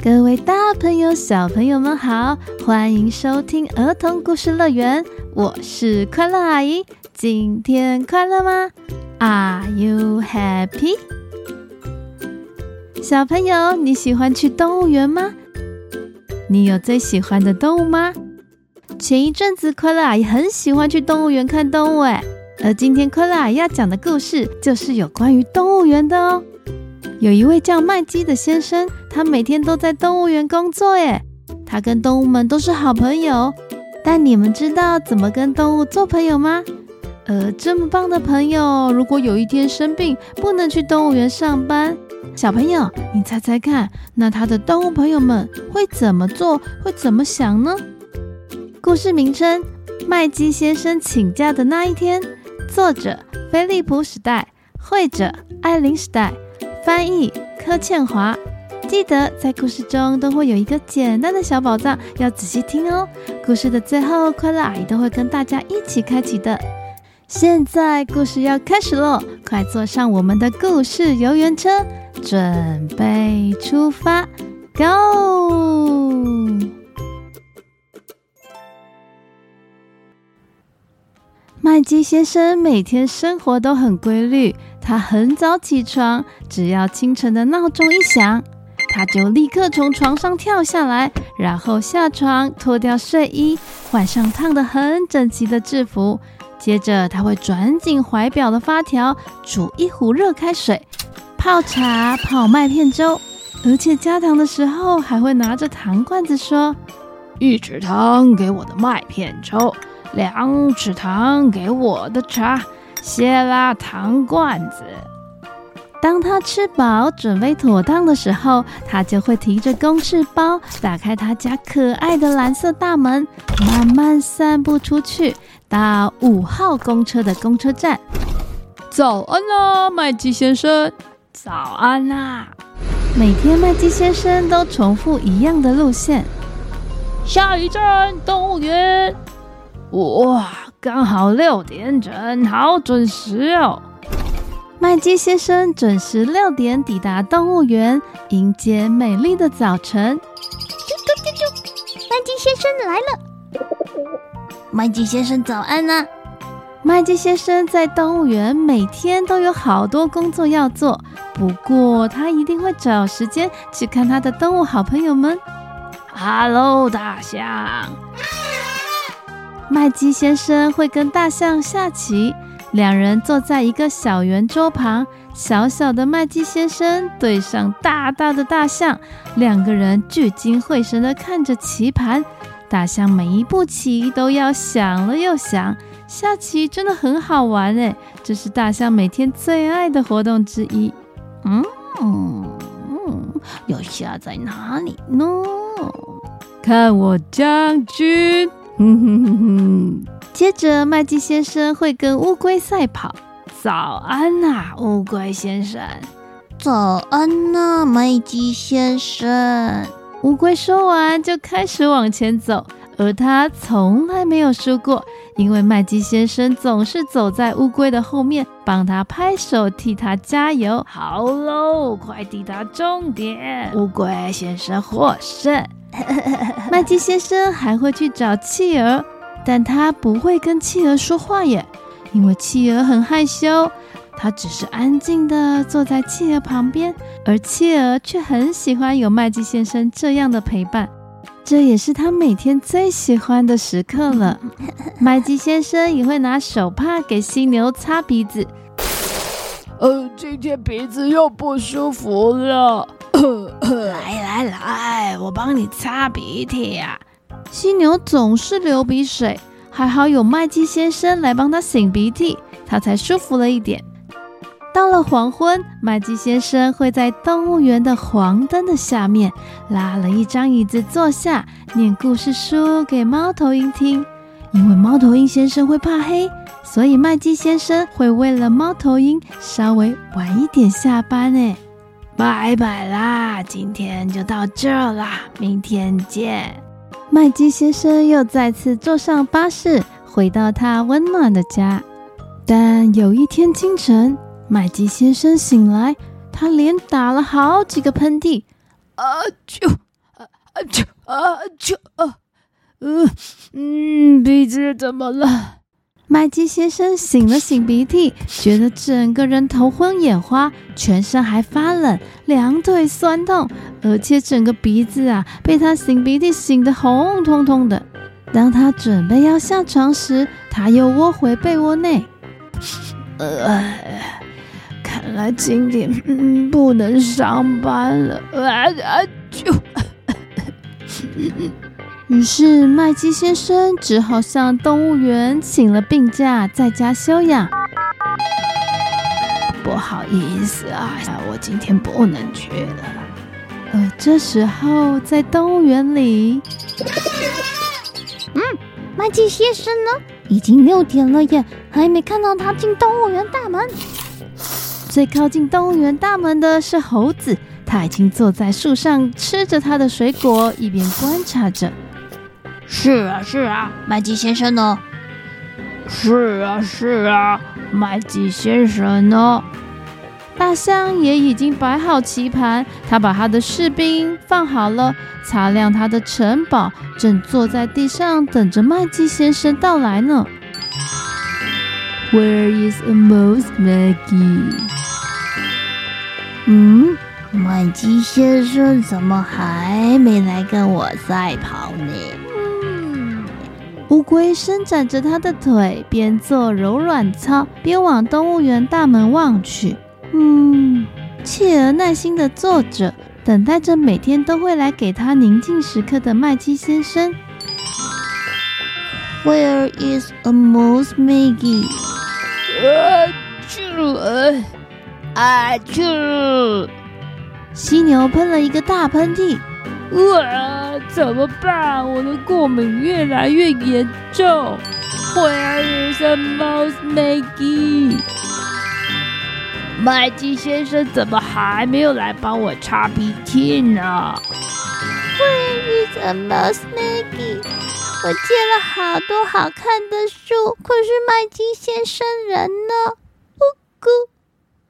各位大朋友、小朋友们好，欢迎收听儿童故事乐园，我是快乐阿姨。今天快乐吗？Are you happy？小朋友，你喜欢去动物园吗？你有最喜欢的动物吗？前一阵子，快乐阿姨很喜欢去动物园看动物，哎，而今天快乐阿姨要讲的故事就是有关于动物园的哦。有一位叫麦基的先生，他每天都在动物园工作耶。他跟动物们都是好朋友。但你们知道怎么跟动物做朋友吗？呃，这么棒的朋友，如果有一天生病，不能去动物园上班，小朋友，你猜猜看，那他的动物朋友们会怎么做？会怎么想呢？故事名称：麦基先生请假的那一天。作者：菲利普·史代，绘者：艾琳·史代。翻译柯倩华，记得在故事中都会有一个简单的小宝藏，要仔细听哦。故事的最后，快乐阿姨都会跟大家一起开启的。现在故事要开始喽，快坐上我们的故事游园车，准备出发，Go！麦基先生每天生活都很规律。他很早起床，只要清晨的闹钟一响，他就立刻从床上跳下来，然后下床脱掉睡衣，换上烫得很整齐的制服。接着他会转紧怀表的发条，煮一壶热开水，泡茶、泡麦片粥，而且加糖的时候还会拿着糖罐子说：“一匙糖给我的麦片粥，两匙糖给我的茶。”谢啦，糖罐子。当他吃饱、准备妥当的时候，他就会提着公事包，打开他家可爱的蓝色大门，慢慢散步出去，到五号公车的公车站。早安啦，麦基先生！早安啦！每天麦基先生都重复一样的路线。下一站，动物园。哇！刚好六点整，好准时哦！麦基先生准时六点抵达动物园，迎接美丽的早晨。啾啾啾啾！麦基先生来了！麦基先生早安呢！麦基先生在动物园每天都有好多工作要做，不过他一定会找时间去看他的动物好朋友们。Hello，大象。麦基先生会跟大象下棋，两人坐在一个小圆桌旁，小小的麦基先生对上大大的大象，两个人聚精会神地看着棋盘。大象每一步棋都要想了又想，下棋真的很好玩诶，这是大象每天最爱的活动之一。嗯嗯，要下在哪里呢？看我将军。哼哼哼哼，接着麦基先生会跟乌龟赛跑。早安呐、啊，乌龟先生。早安呐、啊，麦基先生。乌龟说完就开始往前走，而他从来没有输过，因为麦基先生总是走在乌龟的后面，帮他拍手，替他加油。好喽，快抵达终点，乌龟先生获胜。麦基先生还会去找企鹅，但他不会跟企鹅说话耶，因为企鹅很害羞。他只是安静地坐在企鹅旁边，而企鹅却很喜欢有麦基先生这样的陪伴，这也是他每天最喜欢的时刻了。麦基先生也会拿手帕给犀牛擦鼻子。呃，今天鼻子又不舒服了。来来，我帮你擦鼻涕呀、啊。犀牛总是流鼻水，还好有麦基先生来帮他擤鼻涕，他才舒服了一点。到了黄昏，麦基先生会在动物园的黄灯的下面拉了一张椅子坐下，念故事书给猫头鹰听。因为猫头鹰先生会怕黑，所以麦基先生会为了猫头鹰稍微晚一点下班。哎。拜拜啦，今天就到这啦，明天见。麦基先生又再次坐上巴士，回到他温暖的家。但有一天清晨，麦基先生醒来，他连打了好几个喷嚏。啊啾！就啊就啊，嗯嗯，鼻子怎么了？麦基先生擤了擤鼻涕，觉得整个人头昏眼花，全身还发冷，两腿酸痛，而且整个鼻子啊被他擤鼻涕擤得红彤彤的。当他准备要下床时，他又窝回被窝内。呃，看来今天嗯不能上班了。啊啊就。于是麦基先生只好向动物园请了病假，在家休养。不好意思啊，我今天不能去了。呃这时候，在动物园里，嗯，麦基先生呢？已经六点了耶，还没看到他进动物园大门。最靠近动物园大门的是猴子，他已经坐在树上吃着他的水果，一边观察着。是啊，是啊，麦基先生呢？是啊，是啊，麦基先生呢？大象也已经摆好棋盘，他把他的士兵放好了，擦亮他的城堡，正坐在地上等着麦基先生到来呢。Where is Amos Maggie？嗯，麦基先生怎么还没来跟我赛跑呢？乌龟伸展着它的腿，边做柔软操，边往动物园大门望去。嗯，企鹅耐心地坐着，等待着每天都会来给它宁静时刻的麦基先生。Where is a mouse, Maggie？啊，去啊，去！犀牛喷了一个大喷嚏。哇，怎么办？我的过敏越来越严重。Where is Amos Maggie？麦基先生怎么还没有来帮我擦鼻涕呢？Where is Amos Maggie？我借了好多好看的书，可是麦基先生人呢？不咕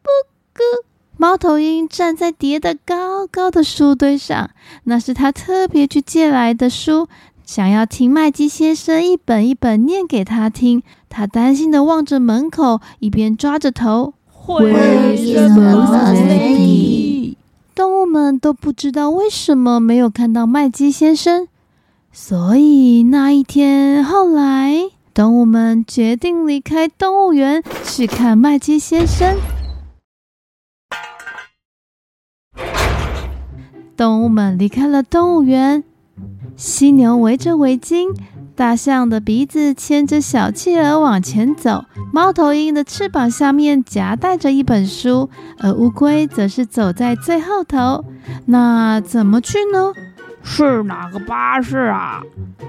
不咕。猫头鹰站在叠得高高的书堆上，那是他特别去借来的书，想要听麦基先生一本一本念给他听。他担心的望着门口，一边抓着头。Where is Amos Maggie？动物们都不知道为什么没有看到麦基先生，所以那一天后来，动物们决定离开动物园去看麦基先生。动物们离开了动物园，犀牛围着围巾，大象的鼻子牵着小企鹅往前走，猫头鹰的翅膀下面夹带着一本书，而乌龟则是走在最后头。那怎么去呢？是哪个巴士啊？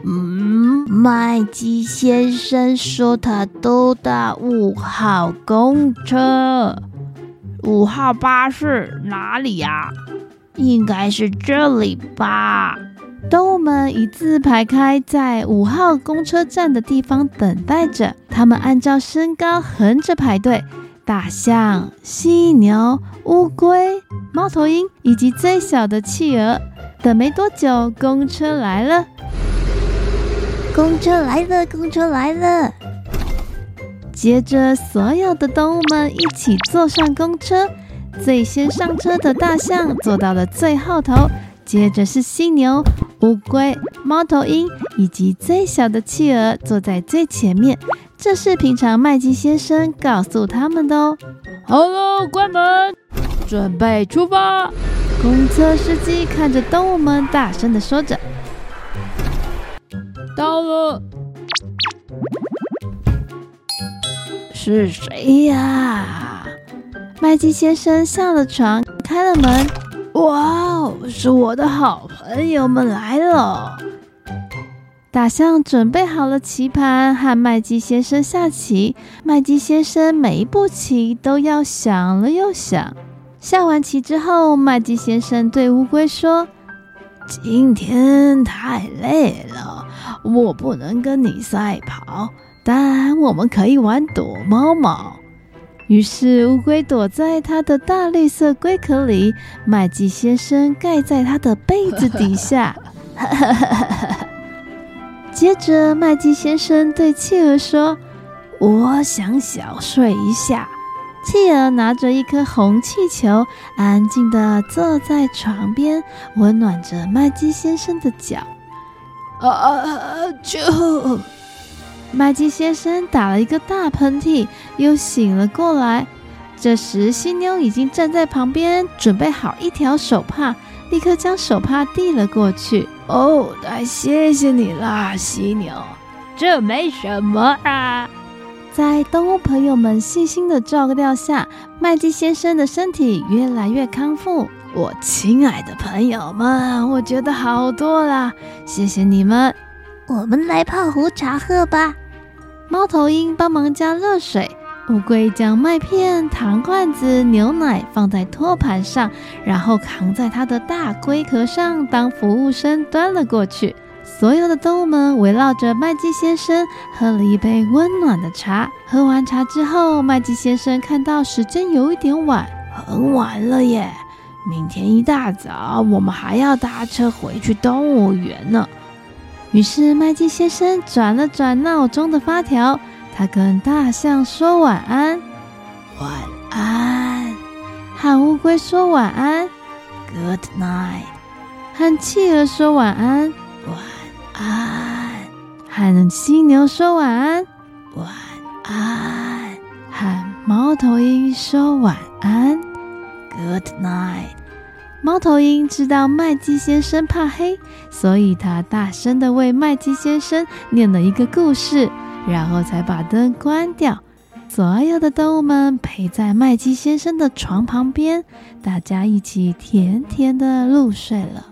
嗯，麦基先生说他都搭五号公车。五号巴士哪里呀？应该是这里吧。动物们一字排开，在五号公车站的地方等待着。他们按照身高横着排队：大象、犀牛、乌龟、猫头鹰以及最小的企鹅。等没多久，公车来了。公车来了，公车来了。接着，所有的动物们一起坐上公车。最先上车的大象坐到了最后头，接着是犀牛、乌龟、猫头鹰以及最小的企鹅坐在最前面。这是平常麦基先生告诉他们的哦。好了，关门，准备出发。公车司机看着动物们，大声的说着：“到了。”是谁呀？麦基先生下了床，开了门。哇哦，是我的好朋友们来了！大象准备好了棋盘，和麦基先生下棋。麦基先生每一步棋都要想了又想。下完棋之后，麦基先生对乌龟说：“今天太累了，我不能跟你赛跑，但我们可以玩躲猫猫。”于是乌龟躲在它的大绿色龟壳里，麦基先生盖在它的被子底下。接着，麦基先生对企鹅说：“我想小睡一下。”企鹅拿着一颗红气球，安静地坐在床边，温暖着麦基先生的脚。啊啊啊！就麦基先生打了一个大喷嚏，又醒了过来。这时，犀牛已经站在旁边，准备好一条手帕，立刻将手帕递了过去。哦，太谢谢你啦，犀牛，这没什么啊。在动物朋友们细心的照料下，麦基先生的身体越来越康复。我亲爱的朋友们，我觉得好多啦，谢谢你们。我们来泡壶茶喝吧。猫头鹰帮忙加热水，乌龟将麦片、糖罐子、牛奶放在托盘上，然后扛在它的大龟壳上当服务生端了过去。所有的动物们围绕着麦基先生喝了一杯温暖的茶。喝完茶之后，麦基先生看到时间有一点晚，很晚了耶！明天一大早我们还要搭车回去动物园呢。于是麦基先生转了转闹钟的发条，他跟大象说晚安，晚安；和乌龟说晚安，Good night；和企鹅说晚安，晚。安，和犀牛说晚安，晚安。和猫头鹰说晚安，Good night。猫头鹰知道麦基先生怕黑，所以他大声地为麦基先生念了一个故事，然后才把灯关掉。所有的动物们陪在麦基先生的床旁边，大家一起甜甜地入睡了。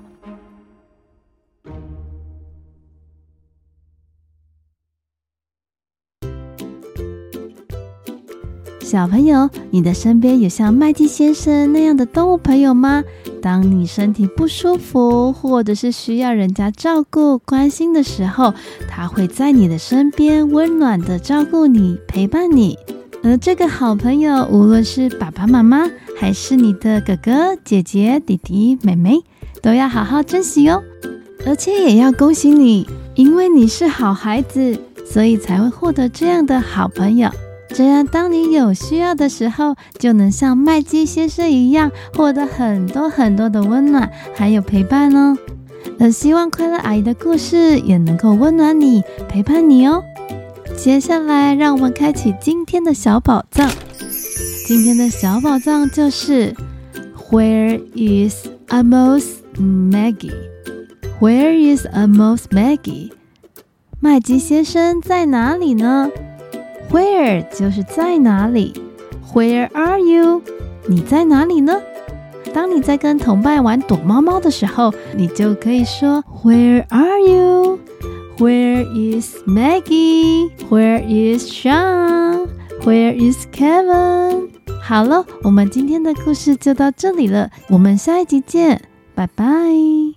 小朋友，你的身边有像麦基先生那样的动物朋友吗？当你身体不舒服，或者是需要人家照顾、关心的时候，他会在你的身边温暖的照顾你、陪伴你。而这个好朋友，无论是爸爸妈妈，还是你的哥哥、姐姐、弟弟、妹妹，都要好好珍惜哦。而且也要恭喜你，因为你是好孩子，所以才会获得这样的好朋友。这样，当你有需要的时候，就能像麦基先生一样，获得很多很多的温暖，还有陪伴哦。那希望快乐阿姨的故事也能够温暖你，陪伴你哦。接下来，让我们开启今天的小宝藏。今天的小宝藏就是 Where is Amos Maggie？Where is Amos Maggie？麦基先生在哪里呢？Where 就是在哪里？Where are you？你在哪里呢？当你在跟同伴玩躲猫猫的时候，你就可以说 Where are you？Where is Maggie？Where is Sean？Where is Kevin？好了，我们今天的故事就到这里了，我们下一集见，拜拜。